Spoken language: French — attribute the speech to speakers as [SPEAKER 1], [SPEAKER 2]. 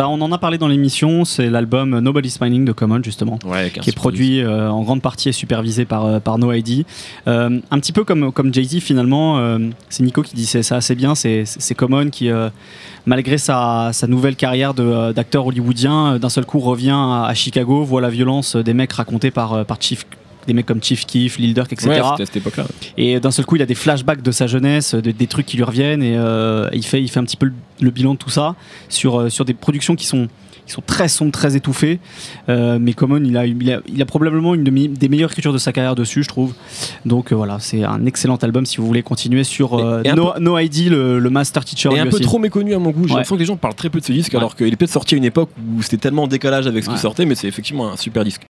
[SPEAKER 1] bah, on en a parlé dans l'émission, c'est l'album Nobody's Smiling de Common justement,
[SPEAKER 2] Ouais,
[SPEAKER 1] qui est produit euh, en grande partie et supervisé par, euh, par No ID. Euh, un petit peu comme, comme Jay-Z finalement, euh, c'est Nico qui dit ça assez bien, c'est Common qui, malgré sa, sa nouvelle carrière d'acteur hollywoodien, d'un seul coup revient à, à Chicago, voit la violence des mecs racontés par, par Chief des mecs comme Chief Keef, Lil Durk, etc.
[SPEAKER 2] Ouais, c'était à cette époque-là.
[SPEAKER 1] Et d'un seul coup, il a des flashbacks de sa jeunesse, de- des trucs qui lui reviennent, et euh, il, fait, il fait un petit peu le, le bilan de tout ça sur, euh, sur des productions qui sont, qui sont très sombres, très étouffées. Euh, mais Common, il a, il, a, il a probablement une de des meilleures écritures de sa carrière dessus, je trouve. Donc euh, voilà, c'est un excellent album si vous voulez continuer sur euh,
[SPEAKER 2] Et- et un
[SPEAKER 1] no, No ID, le, le Master Teacher.
[SPEAKER 2] Et un peu
[SPEAKER 1] aussi.
[SPEAKER 2] trop méconnu à mon goût. J'ai
[SPEAKER 1] Ouais.
[SPEAKER 2] l'impression que les gens parlent très peu de ce disque,
[SPEAKER 1] Ouais.
[SPEAKER 2] alors qu'il est peut-être sorti à une époque où c'était tellement en décalage avec ce
[SPEAKER 1] Ouais.
[SPEAKER 2] qui sortait, mais c'est effectivement un super disque.